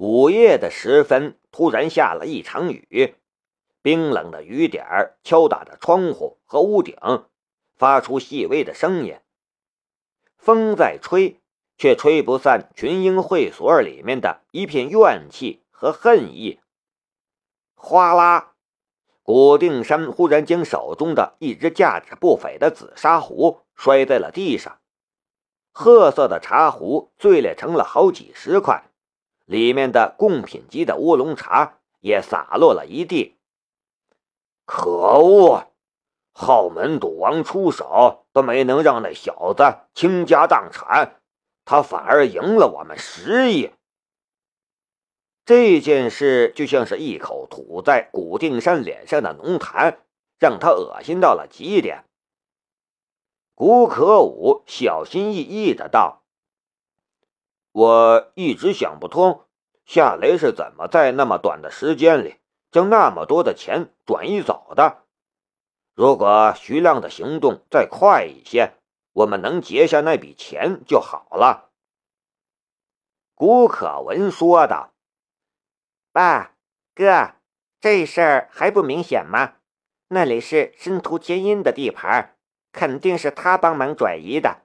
午夜的时分，突然下了一场雨，冰冷的雨点敲打着窗户和屋顶，发出细微的声音。风在吹，却吹不散群英会所里面的一片怨气和恨意。哗啦！古定山忽然将手中的一只价值不菲的紫砂壶摔在了地上，褐色的茶壶碎裂成了好几十块。里面的贡品级的乌龙茶也洒落了一地。可恶！浩门赌王出手都没能让那小子倾家荡产，他反而赢了我们十亿。这件事就像是一口吐在古定山脸上的浓痰，让他恶心到了极点。古可武小心翼翼的道。我一直想不通，夏雷是怎么在那么短的时间里将那么多的钱转移走的。如果徐亮的行动再快一些，我们能结下那笔钱就好了。”古可文说道。“爸，哥，这事儿还不明显吗？那里是申屠天音的地盘，肯定是他帮忙转移的。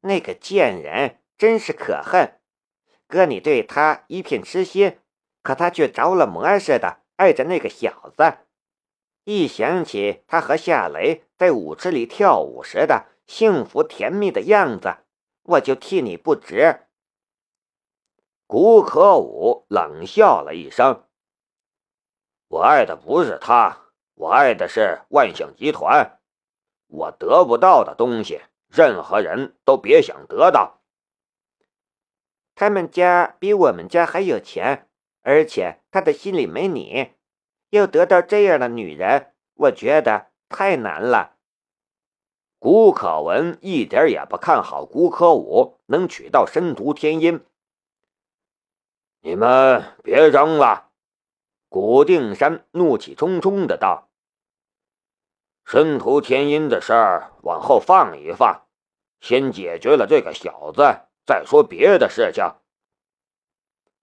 那个贱人。”真是可恨，哥，你对他一片痴心，可他却着了魔似的爱着那个小子。一想起他和夏雷在舞池里跳舞时的幸福甜蜜的样子，我就替你不值。古可武冷笑了一声：“我爱的不是他，我爱的是万象集团。我得不到的东西，任何人都别想得到。”他们家比我们家还有钱，而且他的心里没你，要得到这样的女人，我觉得太难了。古可文一点也不看好古可武能娶到申屠天音。你们别争了！古定山怒气冲冲的道：“申屠天音的事儿往后放一放，先解决了这个小子。”再说别的事情。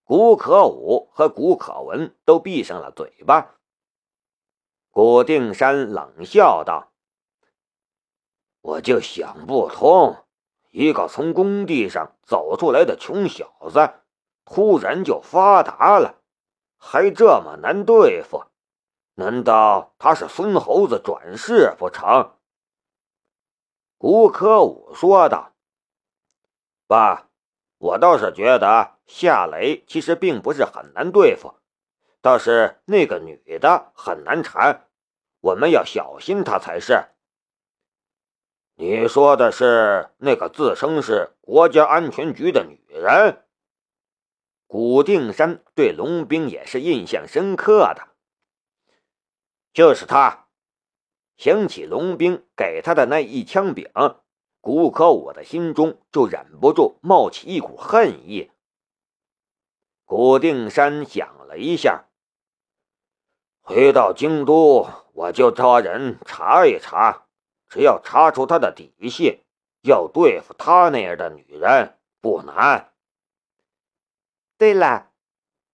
古可武和古可文都闭上了嘴巴。古定山冷笑道：“我就想不通，一个从工地上走出来的穷小子，突然就发达了，还这么难对付，难道他是孙猴子转世不成？”古可武说道。爸，我倒是觉得夏雷其实并不是很难对付，倒是那个女的很难缠，我们要小心她才是。你说的是那个自称是国家安全局的女人？古定山对龙兵也是印象深刻的，就是他，想起龙兵给他的那一枪柄。古可武的心中就忍不住冒起一股恨意。古定山想了一下，回到京都，我就找人查一查，只要查出他的底细，要对付他那样的女人不难。对了，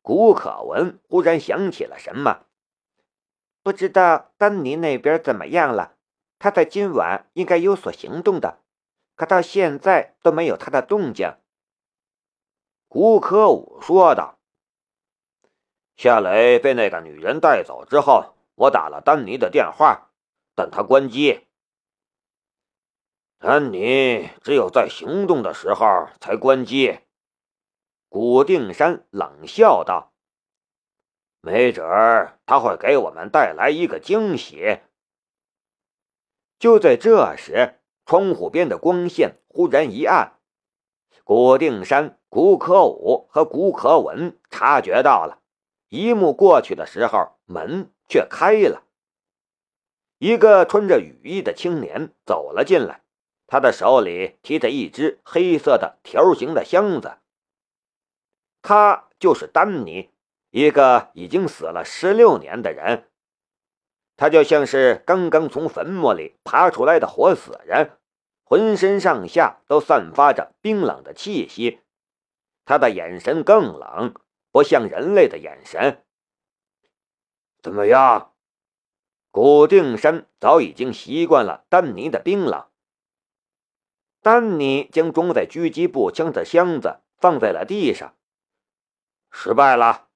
古可文忽然想起了什么，不知道丹尼那边怎么样了？他在今晚应该有所行动的。可到现在都没有他的动静。胡科武说道：“夏雷被那个女人带走之后，我打了丹尼的电话，但他关机。丹尼只有在行动的时候才关机。”古定山冷笑道：“没准儿他会给我们带来一个惊喜。”就在这时。窗户边的光线忽然一暗，古定山、古可武和古可文察觉到了。一幕过去的时候，门却开了。一个穿着雨衣的青年走了进来，他的手里提着一只黑色的条形的箱子。他就是丹尼，一个已经死了十六年的人。他就像是刚刚从坟墓里爬出来的活死人，浑身上下都散发着冰冷的气息。他的眼神更冷，不像人类的眼神。怎么样？古定山早已经习惯了丹尼的冰冷。丹尼将装在狙击步枪的箱子放在了地上。失败了。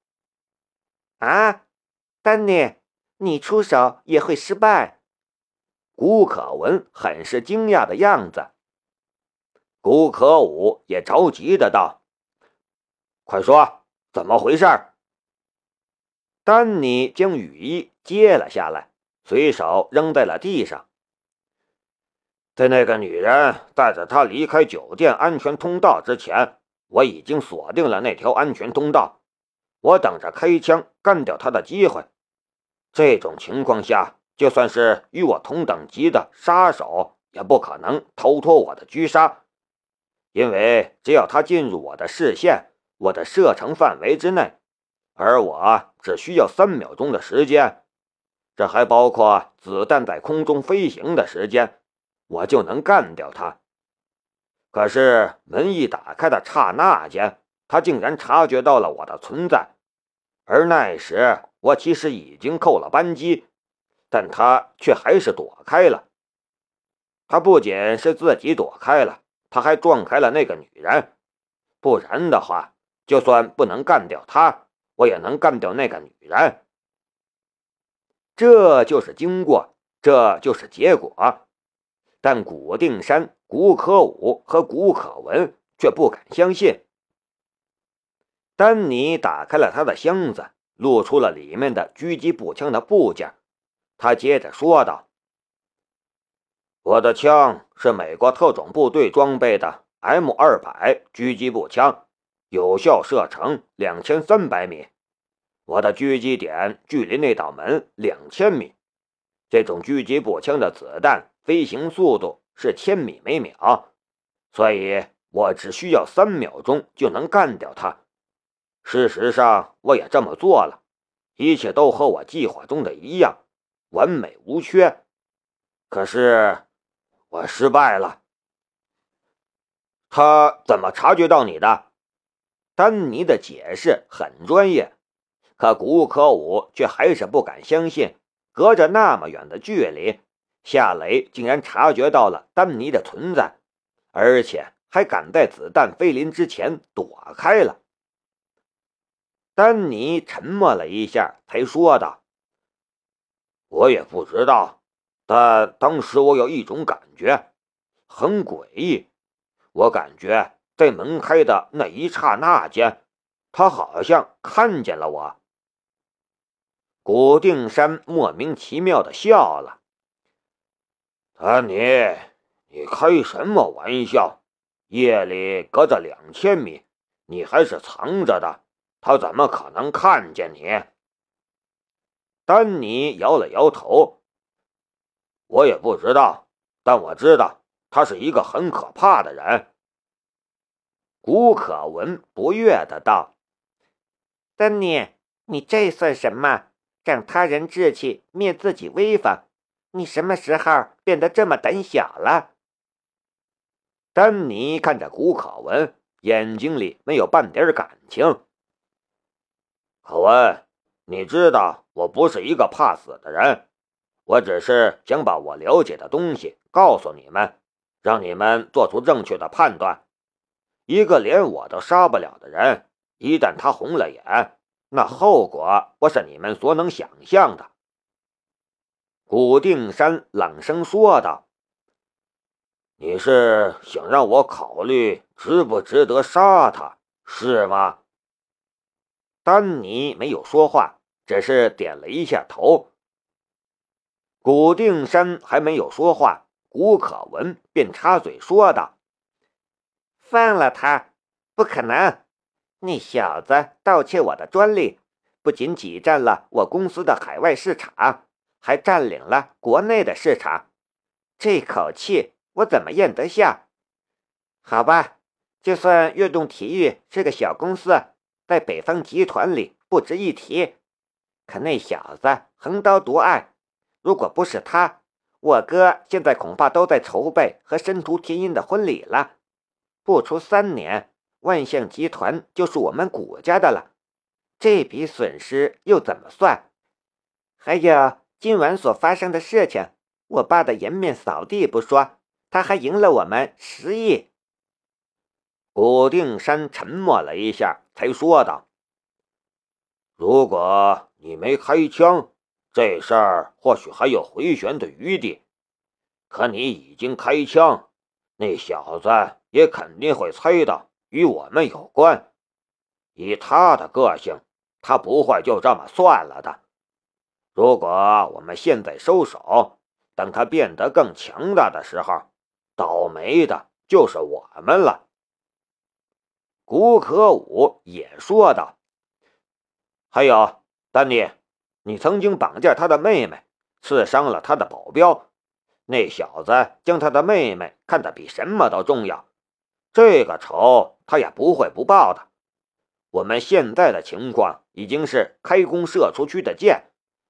啊，丹尼，你出手也会失败？古可文很是惊讶的样子。古可武也着急的道：“快说，怎么回事？”丹尼将雨衣揭了下来，随手扔在了地上。在那个女人带着他离开酒店安全通道之前，我已经锁定了那条安全通道，我等着开枪干掉他的机会。这种情况下。就算是与我同等级的杀手，也不可能逃脱我的狙杀，因为只要他进入我的视线，我的射程范围之内，而我只需要三秒钟的时间，这还包括子弹在空中飞行的时间，我就能干掉他。可是门一打开的刹那间，他竟然察觉到了我的存在，而那时我其实已经扣了扳机。但他却还是躲开了。他不仅是自己躲开了，他还撞开了那个女人。不然的话，就算不能干掉他，我也能干掉那个女人。这就是经过，这就是结果。但古定山、古可武和古可文却不敢相信。丹尼打开了他的箱子，露出了里面的狙击步枪的部件。他接着说道：“我的枪是美国特种部队装备的 M 二百狙击步枪，有效射程两千三百米。我的狙击点距离那道门两千米。这种狙击步枪的子弹飞行速度是千米每秒，所以我只需要三秒钟就能干掉它。事实上，我也这么做了，一切都和我计划中的一样。”完美无缺，可是我失败了。他怎么察觉到你的？丹尼的解释很专业，可古可武却还是不敢相信，隔着那么远的距离，夏雷竟然察觉到了丹尼的存在，而且还敢在子弹飞临之前躲开了。丹尼沉默了一下，才说道。我也不知道，但当时我有一种感觉，很诡异。我感觉在门开的那一刹那间，他好像看见了我。古定山莫名其妙的笑了：“丹尼，你开什么玩笑？夜里隔着两千米，你还是藏着的，他怎么可能看见你？”丹尼摇了摇头，我也不知道，但我知道他是一个很可怕的人。古可文不悦的道：“丹尼，你这算什么？让他人志气，灭自己威风，你什么时候变得这么胆小了？”丹尼看着古可文，眼睛里没有半点感情。可文。你知道我不是一个怕死的人，我只是想把我了解的东西告诉你们，让你们做出正确的判断。一个连我都杀不了的人，一旦他红了眼，那后果不是你们所能想象的。”古定山冷声说道，“你是想让我考虑值不值得杀他，是吗？”丹尼没有说话，只是点了一下头。古定山还没有说话，古可文便插嘴说道：“放了他，不可能！那小子盗窃我的专利，不仅挤占了我公司的海外市场，还占领了国内的市场。这口气我怎么咽得下？好吧，就算悦动体育是个小公司。”在北方集团里不值一提，可那小子横刀夺爱，如果不是他，我哥现在恐怕都在筹备和申屠天音的婚礼了。不出三年，万象集团就是我们古家的了。这笔损失又怎么算？还有今晚所发生的事情，我爸的颜面扫地不说，他还赢了我们十亿。古定山沉默了一下，才说道：“如果你没开枪，这事儿或许还有回旋的余地。可你已经开枪，那小子也肯定会猜到与我们有关。以他的个性。”他不会就这么算了的。如果我们现在收手，等他变得更强大的时候，倒霉的就是我们了。古可武也说道：“还有，丹尼，你曾经绑架他的妹妹，刺伤了他的保镖，那小子将他的妹妹看得比什么都重要，这个仇他也不会不报的。”我们现在的情况已经是开弓射出去的箭，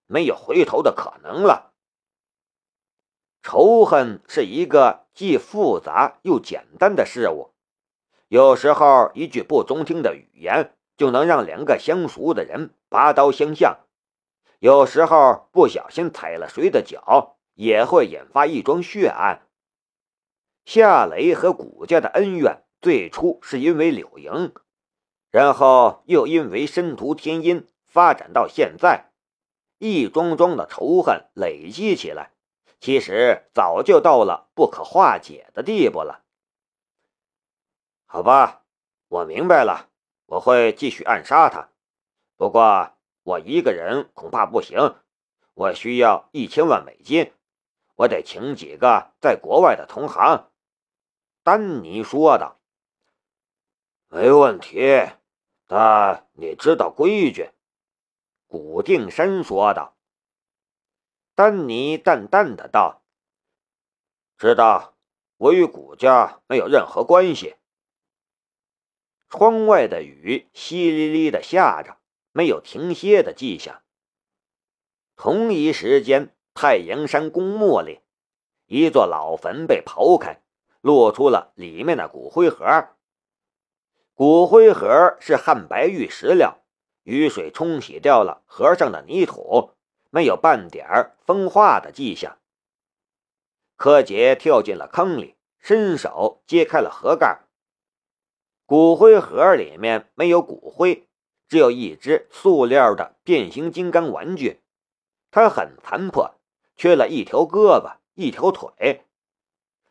没有回头的可能了。仇恨是一个既复杂又简单的事物，有时候一句不中听的语言就能让两个相熟的人拔刀相向，有时候不小心踩了谁的脚，也会引发一桩血案。夏雷和古家的恩怨最初是因为柳莹。然后又因为申屠天音发展到现在，一桩桩的仇恨累积起来，其实早就到了不可化解的地步了。好吧，我明白了，我会继续暗杀他。不过我一个人恐怕不行，我需要一千万美金，我得请几个在国外的同行。”丹尼说道。“没问题。”但你知道规矩，古定山说道。丹尼淡淡的道：“知道，我与古家没有任何关系。”窗外的雨淅沥沥的下着，没有停歇的迹象。同一时间，太阳山公墓里，一座老坟被刨开，露出了里面的骨灰盒。骨灰盒是汉白玉石料，雨水冲洗掉了盒上的泥土，没有半点风化的迹象。柯洁跳进了坑里，伸手揭开了盒盖。骨灰盒里面没有骨灰，只有一只塑料的变形金刚玩具，它很残破，缺了一条胳膊、一条腿，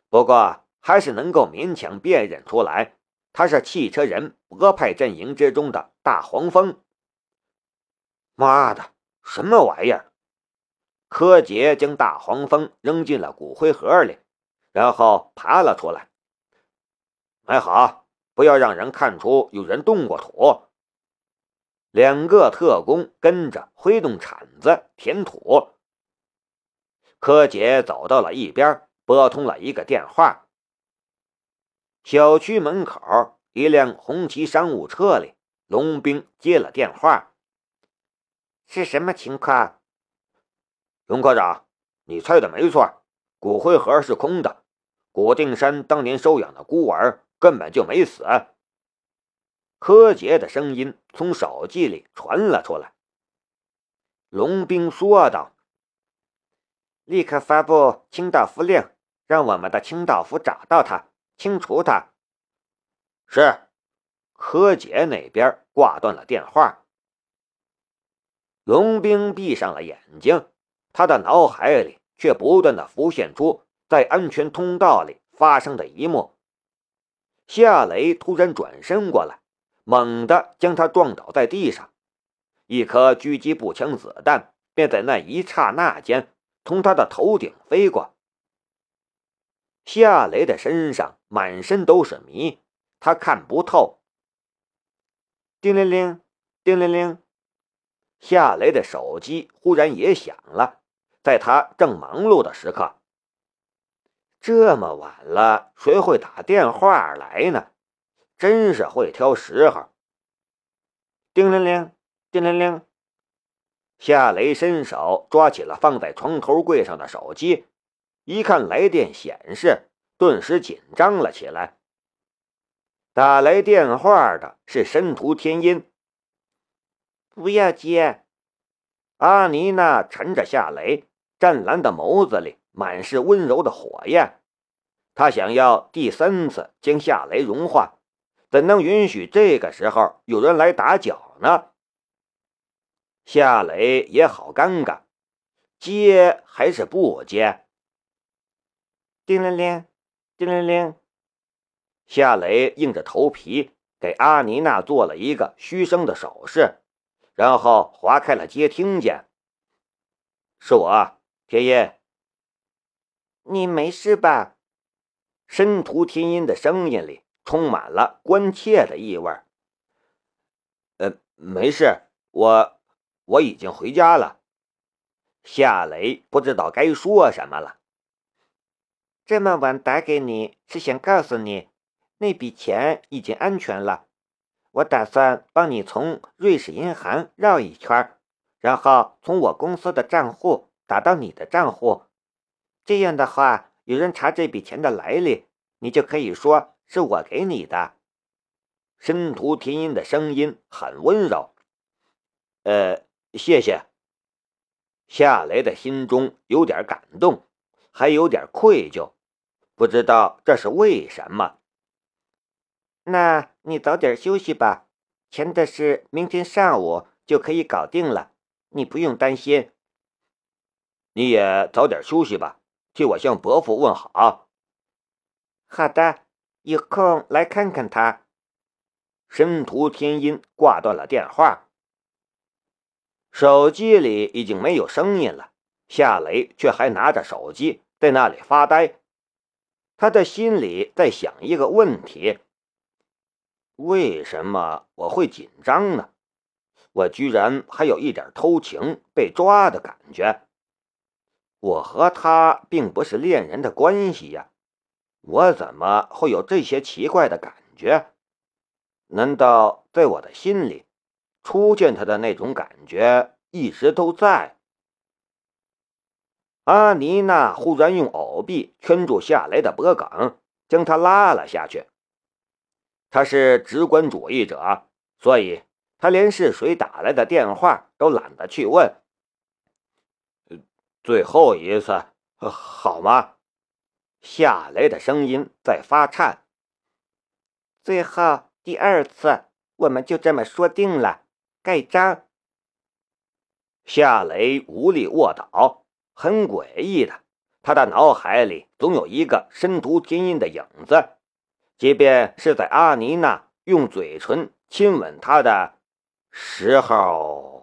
不过还是能够勉强辨认出来。他是汽车人博派阵营之中的大黄蜂。妈的，什么玩意儿！柯洁将大黄蜂扔进了骨灰盒里，然后爬了出来。还好，不要让人看出有人动过土。两个特工跟着挥动铲子填土。柯洁走到了一边，拨通了一个电话。小区门口，一辆红旗商务车里，龙兵接了电话。是什么情况？龙科长，你猜的没错，骨灰盒是空的。古定山当年收养的孤儿根本就没死。柯洁的声音从手机里传了出来。龙兵说道：“立刻发布清道夫令，让我们的清道夫找到他。”清除他。是，柯洁那边挂断了电话。龙兵闭上了眼睛，他的脑海里却不断的浮现出在安全通道里发生的一幕。夏雷突然转身过来，猛地将他撞倒在地上，一颗狙击步枪子弹便在那一刹那间从他的头顶飞过。夏雷的身上满身都是泥，他看不透。叮铃铃，叮铃铃，夏雷的手机忽然也响了，在他正忙碌的时刻。这么晚了，谁会打电话来呢？真是会挑时候。叮铃铃，叮铃铃，夏雷伸手抓起了放在床头柜上的手机。一看来电显示，顿时紧张了起来。打来电话的是申屠天音。不要接。阿妮娜沉着夏雷，湛蓝的眸子里满是温柔的火焰。他想要第三次将夏雷融化，怎能允许这个时候有人来打搅呢？夏雷也好尴尬，接还是不接？叮铃铃，叮铃铃。夏雷硬着头皮给阿妮娜做了一个嘘声的手势。然后划开了接听键。是我，天音。你没事吧？申屠天音的声音里充满了关切的意味。呃，没事，我我已经回家了。夏雷不知道该说什么了。这么晚打给你是想告诉你，那笔钱已经安全了。我打算帮你从瑞士银行绕一圈，然后从我公司的账户打到你的账户。这样的话，有人查这笔钱的来历，你就可以说是我给你的。申屠天音的声音很温柔。呃，谢谢。夏雷的心中有点感动，还有点愧疚，不知道这是为什么。那你早点休息吧，钱的事明天上午就可以搞定了，你不用担心。你也早点休息吧，替我向伯父问好。好的，有空来看看他。申屠天音挂断了电话，手机里已经没有声音了。夏雷却还拿着手机在那里发呆，他的心里在想一个问题。为什么我会紧张呢？我居然还有一点偷情被抓的感觉。我和他并不是恋人的关系呀，我怎么会有这些奇怪的感觉？难道在我的心里，初见他的那种感觉一直都在？阿妮娜忽然用藕臂圈住夏雷的脖梗，将他拉了下去。他是直观主义者，所以他连是谁打来的电话都懒得去问。最后一次，好吗？夏雷的声音在发颤。最后第二次，我们就这么说定了，盖章。夏雷无力卧倒，很诡异的，他的脑海里总有一个深毒天音的影子。即便是在阿妮娜用嘴唇亲吻他的时候。